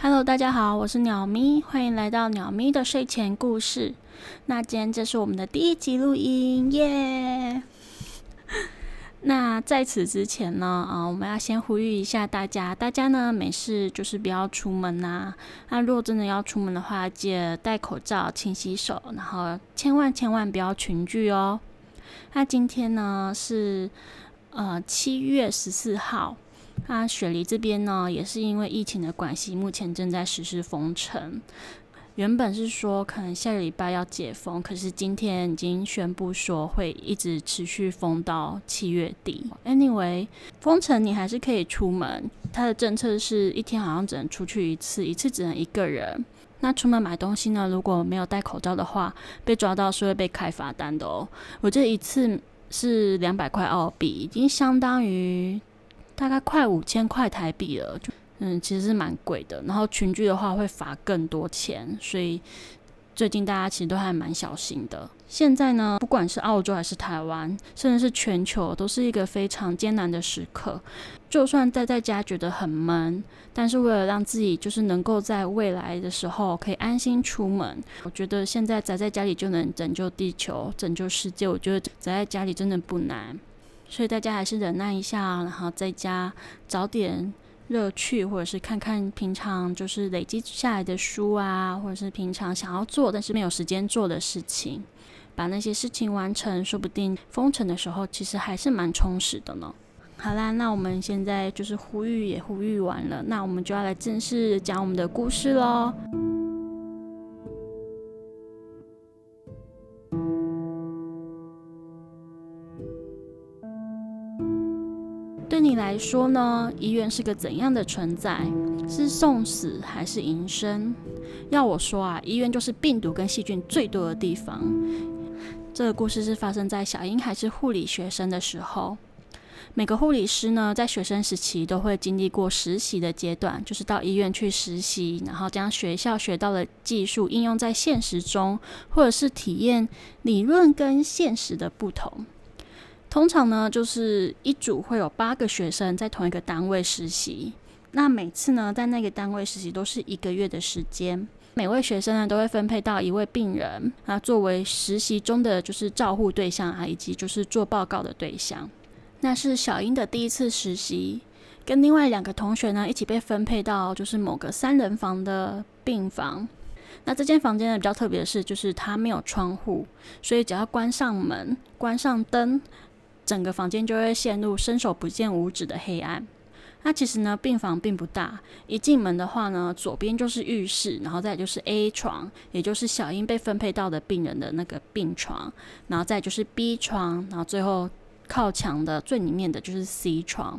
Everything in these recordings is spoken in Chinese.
Hello，大家好，我是鸟咪，欢迎来到鸟咪的睡前故事。那今天这是我们的第一集录音，耶！那在此之前呢，啊，我们要先呼吁一下大家，大家呢没事就是不要出门呐。那如果真的要出门的话，记得戴口罩、勤洗手，然后千万千万不要群聚哦。那今天呢是呃七月十四号。那雪梨这边呢，也是因为疫情的关系，目前正在实施封城。原本是说可能下个礼拜要解封，可是今天已经宣布说会一直持续封到七月底。Anyway，封城你还是可以出门，它的政策是一天好像只能出去一次，一次只能一个人。那出门买东西呢，如果没有戴口罩的话，被抓到是会被开罚单的哦。我这一次是两百块澳币，已经相当于。大概快五千块台币了，就嗯，其实是蛮贵的。然后群聚的话会罚更多钱，所以最近大家其实都还蛮小心的。现在呢，不管是澳洲还是台湾，甚至是全球，都是一个非常艰难的时刻。就算待在家觉得很闷，但是为了让自己就是能够在未来的时候可以安心出门，我觉得现在宅在家里就能拯救地球、拯救世界。我觉得宅在家里真的不难。所以大家还是忍耐一下，然后在家找点乐趣，或者是看看平常就是累积下来的书啊，或者是平常想要做但是没有时间做的事情，把那些事情完成，说不定封城的时候其实还是蛮充实的呢。好啦，那我们现在就是呼吁也呼吁完了，那我们就要来正式讲我们的故事喽。对你来说呢，医院是个怎样的存在？是送死还是营生？要我说啊，医院就是病毒跟细菌最多的地方。这个故事是发生在小英还是护理学生的时候。每个护理师呢，在学生时期都会经历过实习的阶段，就是到医院去实习，然后将学校学到的技术应用在现实中，或者是体验理论跟现实的不同。通常呢，就是一组会有八个学生在同一个单位实习。那每次呢，在那个单位实习都是一个月的时间。每位学生呢，都会分配到一位病人，啊，作为实习中的就是照护对象啊，以及就是做报告的对象。那是小英的第一次实习，跟另外两个同学呢一起被分配到就是某个三人房的病房。那这间房间呢比较特别的是，就是它没有窗户，所以只要关上门、关上灯。整个房间就会陷入伸手不见五指的黑暗。那其实呢，病房并不大。一进门的话呢，左边就是浴室，然后再就是 A 床，也就是小英被分配到的病人的那个病床，然后再就是 B 床，然后最后靠墙的最里面的就是 C 床。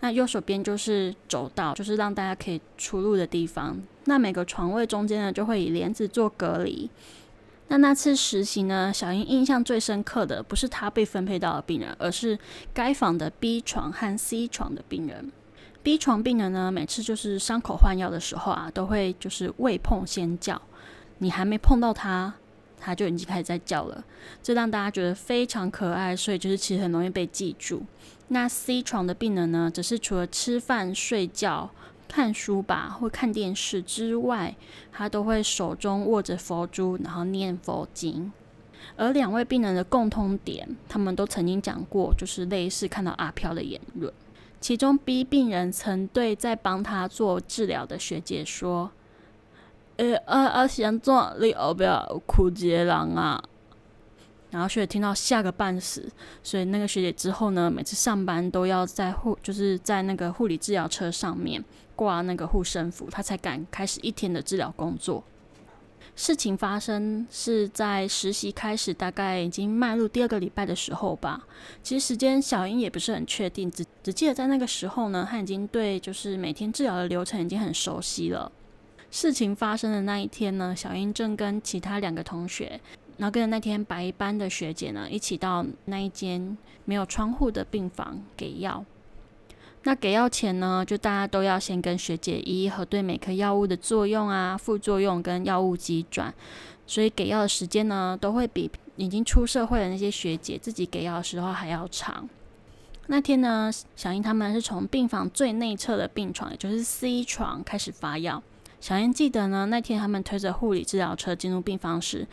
那右手边就是走道，就是让大家可以出入的地方。那每个床位中间呢，就会以帘子做隔离。那那次实习呢，小英印象最深刻的不是他被分配到的病人，而是该房的 B 床和 C 床的病人。B 床病人呢，每次就是伤口换药的时候啊，都会就是未碰先叫，你还没碰到他，他就已经开始在叫了，这让大家觉得非常可爱，所以就是其实很容易被记住。那 C 床的病人呢，只是除了吃饭睡觉。看书吧，或看电视之外，他都会手中握着佛珠，然后念佛经。而两位病人的共通点，他们都曾经讲过，就是类似看到阿飘的言论。其中 B 病人曾对在帮他做治疗的学姐说：“呃，阿阿贤做你后不要哭接人啊。”然后学姐听到吓个半死，所以那个学姐之后呢，每次上班都要在护，就是在那个护理治疗车上面挂那个护身符，她才敢开始一天的治疗工作。事情发生是在实习开始，大概已经迈入第二个礼拜的时候吧。其实时间小英也不是很确定，只只记得在那个时候呢，她已经对就是每天治疗的流程已经很熟悉了。事情发生的那一天呢，小英正跟其他两个同学。然后跟着那天白班的学姐呢，一起到那一间没有窗户的病房给药。那给药前呢，就大家都要先跟学姐一一核对每颗药物的作用啊、副作用跟药物急转。所以给药的时间呢，都会比已经出社会的那些学姐自己给药的时候还要长。那天呢，小英他们是从病房最内侧的病床，也就是 C 床开始发药。小英记得呢，那天他们推着护理治疗车进入病房时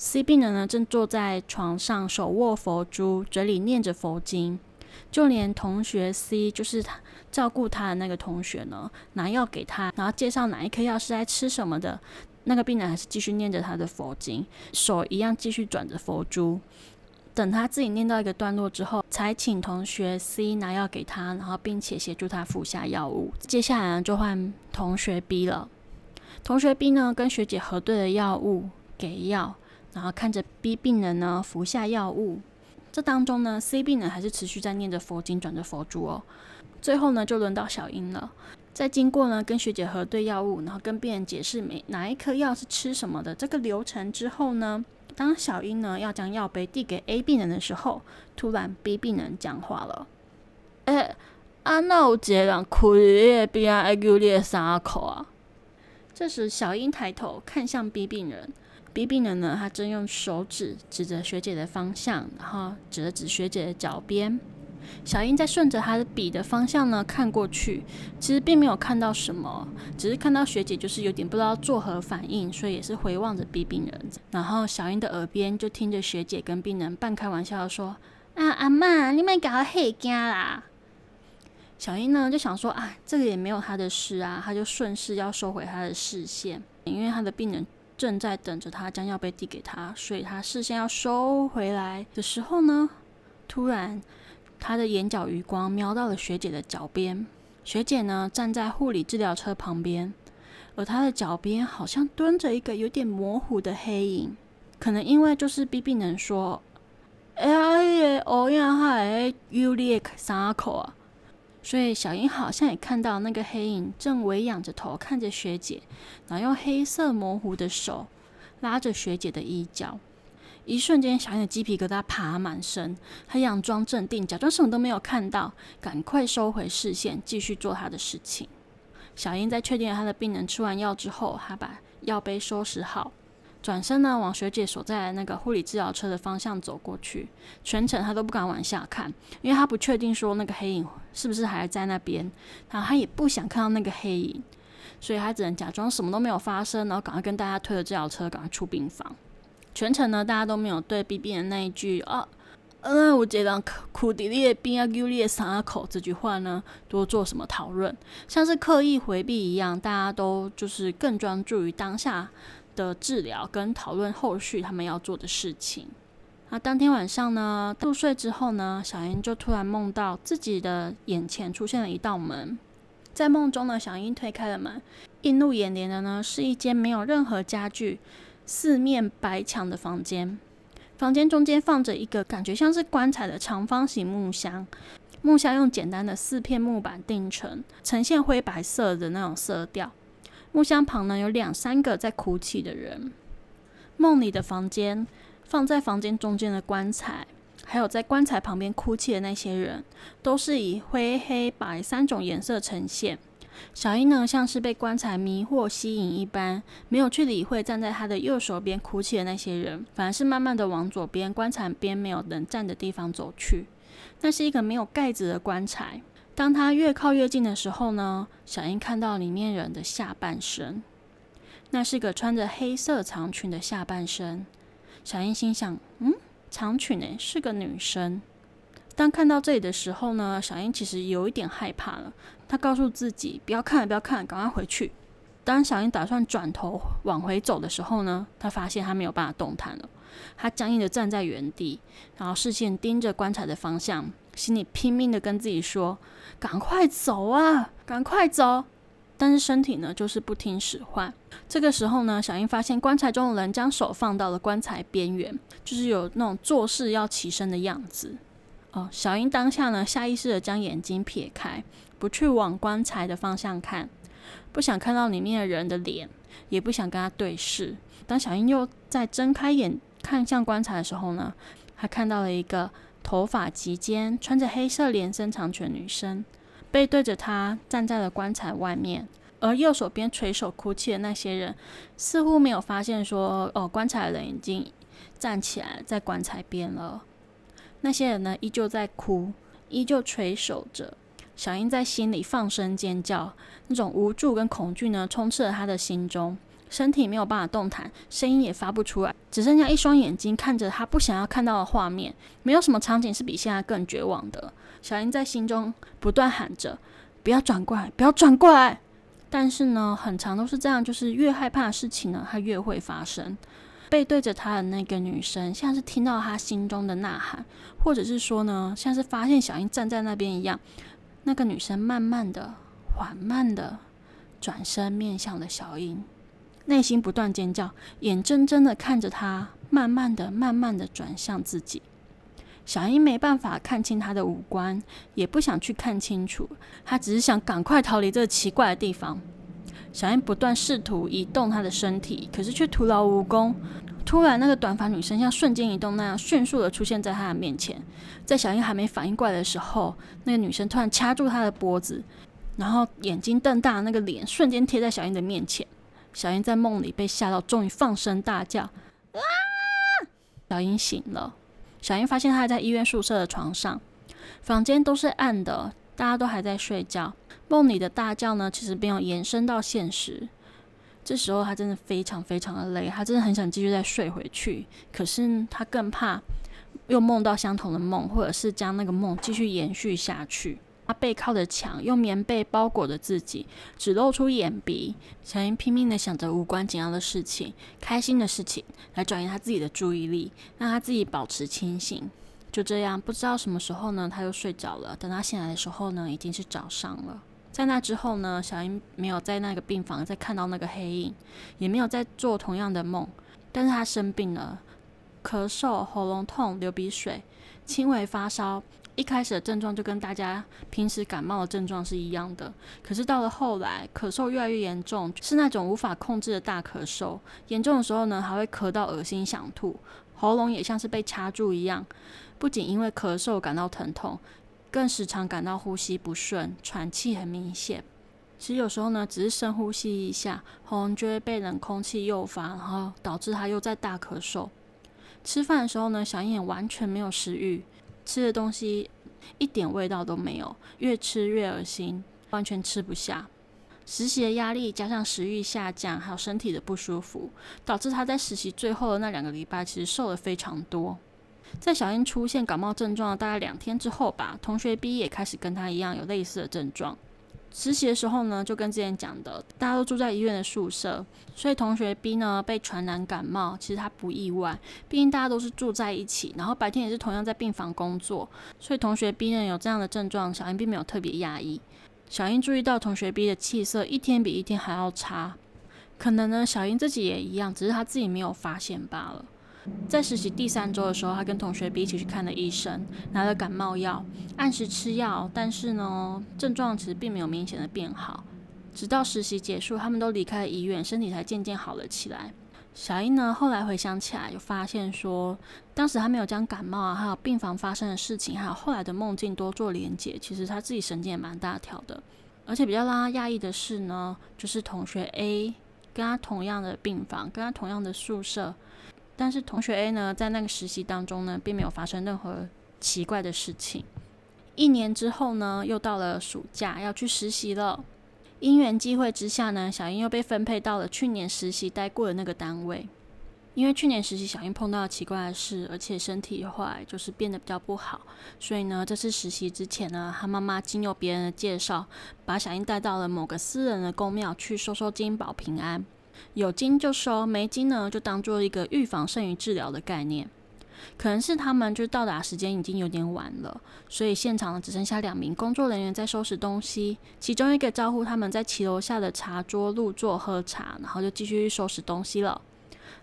，C 病人呢正坐在床上手握佛珠，嘴里念着佛经。就连同学 C，就是他照顾他的那个同学呢，拿药给他，然后介绍哪一颗药是在吃什么的，那个病人还是继续念着他的佛经，手一样继续转着佛珠。等他自己念到一个段落之后，才请同学 C 拿药给他，然后并且协助他服下药物。接下来呢，就换同学 B 了。同学 B 呢，跟学姐核对了药物，给药，然后看着 B 病人呢服下药物。这当中呢，C 病人还是持续在念着佛经，转着佛珠哦。最后呢，就轮到小英了。在经过呢跟学姐核对药物，然后跟病人解释每哪一颗药是吃什么的这个流程之后呢，当小英呢要将药杯递给 A 病人的时候，突然 B 病人讲话了：“哎，啊，那有一个人开的边爱叫你三口啊？”这时，小英抬头看向 B 病人。B 病人呢，他正用手指指着学姐的方向，然后指了指学姐的脚边。小英在顺着他的笔的方向呢看过去，其实并没有看到什么，只是看到学姐就是有点不知道作何反应，所以也是回望着 B 病人。然后小英的耳边就听着学姐跟病人半开玩笑的说：“啊，阿妈，你们搞我吓惊啦！”小英呢就想说：“啊，这个也没有他的事啊。”他就顺势要收回他的视线，因为他的病人。正在等着他将药杯递给他，所以他视线要收回来的时候呢，突然他的眼角余光瞄到了学姐的脚边。学姐呢站在护理治疗车旁边，而她的脚边好像蹲着一个有点模糊的黑影。可能因为就是 B B 人说：“哎呀，欧阳海有裂伤口啊。”所以小英好像也看到那个黑影正微仰着头看着学姐，然后用黑色模糊的手拉着学姐的衣角。一瞬间，小英的鸡皮疙瘩爬满身，她佯装镇定，假装什么都没有看到，赶快收回视线，继续做她的事情。小英在确定了她的病人吃完药之后，她把药杯收拾好。转身呢，往学姐所在的那个护理治疗车的方向走过去。全程他都不敢往下看，因为他不确定说那个黑影是不是还在那边，然后他也不想看到那个黑影，所以他只能假装什么都没有发生，然后赶快跟大家推着治疗车赶快出病房。全程呢，大家都没有对 B B 的那一句啊，嗯，我这张苦地列边啊，丢列三口这句话呢，多做什么讨论，像是刻意回避一样，大家都就是更专注于当下。的治疗跟讨论后续他们要做的事情。那当天晚上呢，入睡之后呢，小英就突然梦到自己的眼前出现了一道门。在梦中呢，小英推开了门，映入眼帘的呢是一间没有任何家具、四面白墙的房间。房间中间放着一个感觉像是棺材的长方形木箱，木箱用简单的四片木板钉成，呈现灰白色的那种色调。木箱旁呢有两三个在哭泣的人。梦里的房间放在房间中间的棺材，还有在棺材旁边哭泣的那些人，都是以灰、黑白三种颜色呈现。小英呢像是被棺材迷惑吸引一般，没有去理会站在他的右手边哭泣的那些人，反而是慢慢的往左边棺材边没有人站的地方走去。那是一个没有盖子的棺材。当他越靠越近的时候呢，小英看到里面人的下半身，那是个穿着黑色长裙的下半身。小英心想：“嗯，长裙诶，是个女生。”当看到这里的时候呢，小英其实有一点害怕了。她告诉自己：“不要看了，不要看了，赶快回去。”当小英打算转头往回走的时候呢，她发现她没有办法动弹了。她僵硬的站在原地，然后视线盯着棺材的方向。心里拼命的跟自己说：“赶快走啊，赶快走！”但是身体呢，就是不听使唤。这个时候呢，小英发现棺材中的人将手放到了棺材边缘，就是有那种做事要起身的样子。哦，小英当下呢，下意识的将眼睛撇开，不去往棺材的方向看，不想看到里面的人的脸，也不想跟他对视。当小英又在睁开眼看向棺材的时候呢，她看到了一个。头发及肩、穿着黑色连身长裙女生，背对着他站在了棺材外面，而右手边垂手哭泣的那些人，似乎没有发现说，哦，棺材的人已经站起来在棺材边了。那些人呢，依旧在哭，依旧垂手着。小英在心里放声尖叫，那种无助跟恐惧呢，充斥了她的心中。身体没有办法动弹，声音也发不出来，只剩下一双眼睛看着他不想要看到的画面。没有什么场景是比现在更绝望的。小英在心中不断喊着：“不要转过来，不要转过来！”但是呢，很长都是这样，就是越害怕的事情呢，它越会发生。背对着他的那个女生，像是听到他心中的呐喊，或者是说呢，像是发现小英站在那边一样。那个女生慢慢的、缓慢的转身面向了小英。内心不断尖叫，眼睁睁的看着他慢慢的、慢慢的转向自己。小英没办法看清他的五官，也不想去看清楚，他只是想赶快逃离这个奇怪的地方。小英不断试图移动他的身体，可是却徒劳无功。突然，那个短发女生像瞬间移动那样，迅速的出现在他的面前。在小英还没反应过来的时候，那个女生突然掐住他的脖子，然后眼睛瞪大，那个脸瞬间贴在小英的面前。小英在梦里被吓到，终于放声大叫：“啊！”小英醒了。小英发现她还在医院宿舍的床上，房间都是暗的，大家都还在睡觉。梦里的大叫呢，其实没有延伸到现实。这时候她真的非常非常的累，她真的很想继续再睡回去。可是她更怕又梦到相同的梦，或者是将那个梦继续延续下去。他背靠着墙，用棉被包裹着自己，只露出眼鼻。小英拼命的想着无关紧要的事情、开心的事情，来转移他自己的注意力，让他自己保持清醒。就这样，不知道什么时候呢，他又睡着了。等他醒来的时候呢，已经是早上了。在那之后呢，小英没有在那个病房再看到那个黑影，也没有再做同样的梦。但是他生病了，咳嗽、喉咙痛、流鼻水、轻微发烧。一开始的症状就跟大家平时感冒的症状是一样的，可是到了后来，咳嗽越来越严重，是那种无法控制的大咳嗽。严重的时候呢，还会咳到恶心想吐，喉咙也像是被掐住一样。不仅因为咳嗽感到疼痛，更时常感到呼吸不顺，喘气很明显。其实有时候呢，只是深呼吸一下，喉咙就会被冷空气诱发，然后导致他又在大咳嗽。吃饭的时候呢，小燕完全没有食欲。吃的东西一点味道都没有，越吃越恶心，完全吃不下。实习的压力加上食欲下降，还有身体的不舒服，导致他在实习最后的那两个礼拜，其实瘦了非常多。在小英出现感冒症状大概两天之后吧，同学 B 也开始跟他一样有类似的症状。实习的时候呢，就跟之前讲的，大家都住在医院的宿舍，所以同学 B 呢被传染感冒，其实他不意外，毕竟大家都是住在一起，然后白天也是同样在病房工作，所以同学 B 呢有这样的症状，小英并没有特别压抑。小英注意到同学 B 的气色一天比一天还要差，可能呢小英自己也一样，只是他自己没有发现罢了。在实习第三周的时候，他跟同学 B 一起去看了医生，拿了感冒药，按时吃药，但是呢，症状其实并没有明显的变好。直到实习结束，他们都离开了医院，身体才渐渐好了起来。小英呢，后来回想起来，就发现说，当时他没有将感冒啊，还有病房发生的事情，还有后来的梦境多做连结，其实他自己神经也蛮大条的。而且比较让他讶异的是呢，就是同学 A 跟他同样的病房，跟他同样的宿舍。但是同学 A 呢，在那个实习当中呢，并没有发生任何奇怪的事情。一年之后呢，又到了暑假要去实习了。因缘际会之下呢，小英又被分配到了去年实习待过的那个单位。因为去年实习小英碰到了奇怪的事，而且身体后来就是变得比较不好，所以呢，这次实习之前呢，她妈妈经由别人的介绍，把小英带到了某个私人的公庙去收收金保平安。有金就收，没金呢就当做一个预防胜于治疗的概念。可能是他们就到达时间已经有点晚了，所以现场只剩下两名工作人员在收拾东西。其中一个招呼他们在骑楼下的茶桌入座喝茶，然后就继续收拾东西了。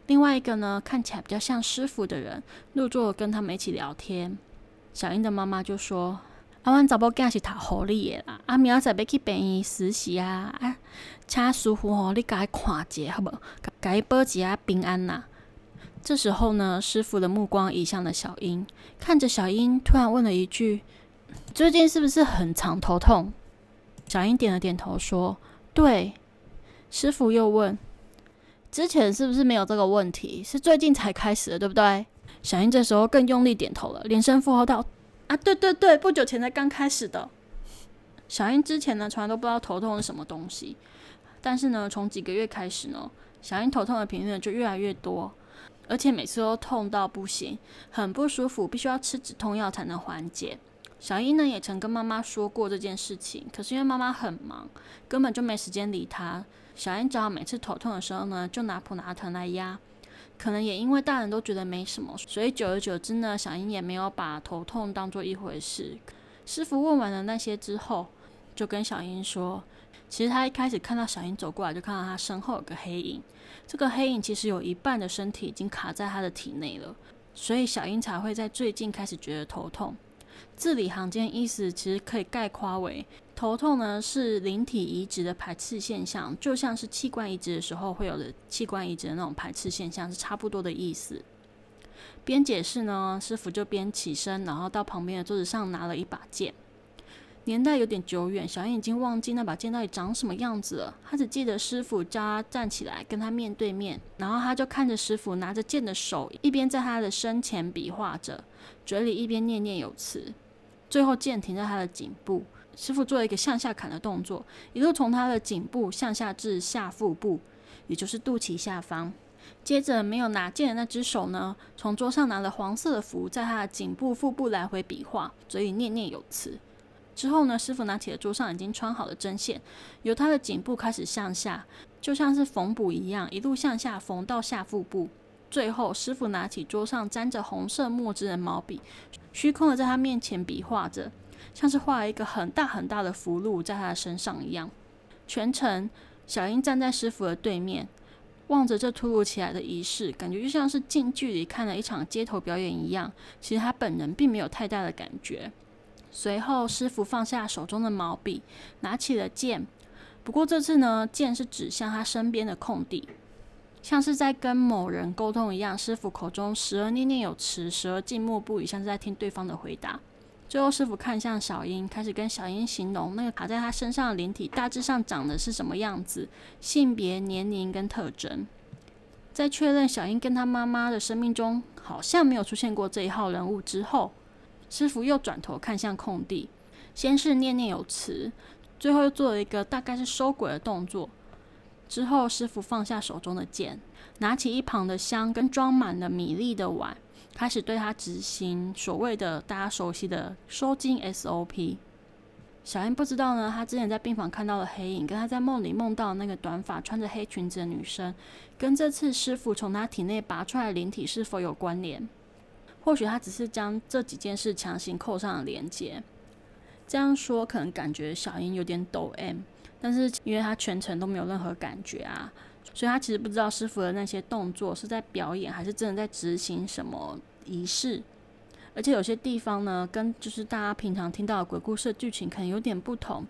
另外一个呢，看起来比较像师傅的人入座跟他们一起聊天。小英的妈妈就说。啊，阮查某囝是读护理的啦，啊，明仔载要去病院实习啊，啊，请师傅吼，你甲伊看者好无？甲伊保一下平安呐。这时候呢，师傅的目光移向了小英，看着小英，突然问了一句：“最近是不是很常头痛？”小英点了点头，说：“对。”师傅又问：“之前是不是没有这个问题？是最近才开始的，对不对？”小英这时候更用力点头了，连声附和道。啊，对对对，不久前才刚开始的。小英之前呢，从来都不知道头痛是什么东西，但是呢，从几个月开始呢，小英头痛的频率就越来越多，而且每次都痛到不行，很不舒服，必须要吃止痛药才能缓解。小英呢也曾跟妈妈说过这件事情，可是因为妈妈很忙，根本就没时间理她。小英只好每次头痛的时候呢，就拿普拿疼来压。可能也因为大人都觉得没什么，所以久而久之呢，小英也没有把头痛当做一回事。师傅问完了那些之后，就跟小英说，其实他一开始看到小英走过来，就看到他身后有个黑影。这个黑影其实有一半的身体已经卡在他的体内了，所以小英才会在最近开始觉得头痛。字里行间意思其实可以概括为。头痛呢是灵体移植的排斥现象，就像是器官移植的时候会有的器官移植的那种排斥现象是差不多的意思。边解释呢，师傅就边起身，然后到旁边的桌子上拿了一把剑。年代有点久远，小英已经忘记那把剑到底长什么样子了。他只记得师傅叫他站起来跟他面对面，然后他就看着师傅拿着剑的手，一边在他的身前比划着，嘴里一边念念有词。最后剑停在他的颈部。师傅做了一个向下砍的动作，一路从他的颈部向下至下腹部，也就是肚脐下方。接着，没有拿剑的那只手呢，从桌上拿了黄色的符，在他的颈部、腹部来回比划，嘴里念念有词。之后呢，师傅拿起了桌上已经穿好的针线，由他的颈部开始向下，就像是缝补一样，一路向下缝到下腹部。最后，师傅拿起桌上沾着红色墨汁的毛笔，虚空的在他面前比划着。像是画了一个很大很大的符箓在他的身上一样。全程，小英站在师傅的对面，望着这突如其来的仪式，感觉就像是近距离看了一场街头表演一样。其实他本人并没有太大的感觉。随后，师傅放下手中的毛笔，拿起了剑。不过这次呢，剑是指向他身边的空地，像是在跟某人沟通一样。师傅口中时而念念有词，时而静默不语，像是在听对方的回答。最后，师傅看向小英，开始跟小英形容那个卡在他身上的灵体大致上长得是什么样子，性别、年龄跟特征。在确认小英跟他妈妈的生命中好像没有出现过这一号人物之后，师傅又转头看向空地，先是念念有词，最后又做了一个大概是收鬼的动作。之后，师傅放下手中的剑，拿起一旁的香跟装满了米粒的碗。开始对他执行所谓的大家熟悉的收金 SOP。小英不知道呢，他之前在病房看到了黑影，跟他在梦里梦到那个短发、穿着黑裙子的女生，跟这次师傅从他体内拔出来的灵体是否有关联？或许他只是将这几件事强行扣上了连接。这样说可能感觉小英有点抖 M，但是因为他全程都没有任何感觉啊。所以他其实不知道师傅的那些动作是在表演，还是真的在执行什么仪式。而且有些地方呢，跟就是大家平常听到的鬼故事剧情可能有点不同。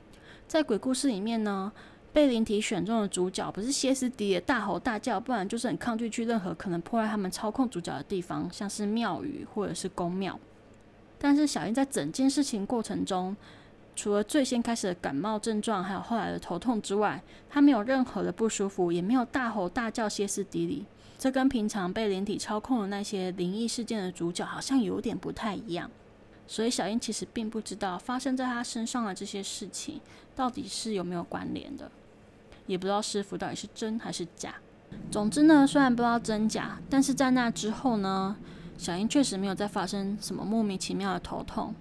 在鬼故事里面呢，被灵体选中的主角不是歇斯底里大吼大叫，不然就是很抗拒去任何可能破坏他们操控主角的地方，像是庙宇或者是宫庙。但是小英在整件事情过程中。除了最先开始的感冒症状，还有后来的头痛之外，他没有任何的不舒服，也没有大吼大叫、歇斯底里。这跟平常被连体操控的那些灵异事件的主角好像有点不太一样。所以小英其实并不知道发生在他身上的这些事情到底是有没有关联的，也不知道师傅到底是真还是假。总之呢，虽然不知道真假，但是在那之后呢，小英确实没有再发生什么莫名其妙的头痛。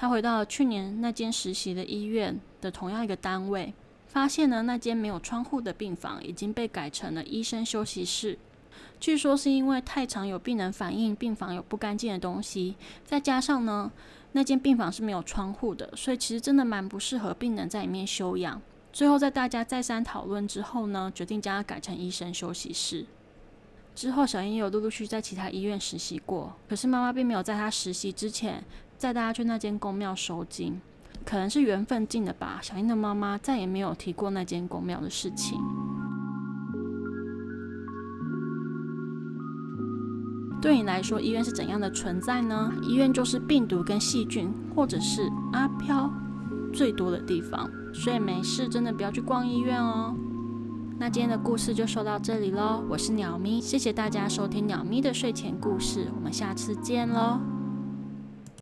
他回到了去年那间实习的医院的同样一个单位，发现呢那间没有窗户的病房已经被改成了医生休息室。据说是因为太常有病人反映病房有不干净的东西，再加上呢那间病房是没有窗户的，所以其实真的蛮不适合病人在里面休养。最后在大家再三讨论之后呢，决定将它改成医生休息室。之后小英有陆陆续续在其他医院实习过，可是妈妈并没有在她实习之前。载大家去那间公庙收金，可能是缘分尽了吧。小英的妈妈再也没有提过那间公庙的事情。对你来说，医院是怎样的存在呢？医院就是病毒跟细菌，或者是阿飘最多的地方。所以没事，真的不要去逛医院哦。那今天的故事就说到这里喽。我是鸟咪，谢谢大家收听鸟咪的睡前故事，我们下次见喽。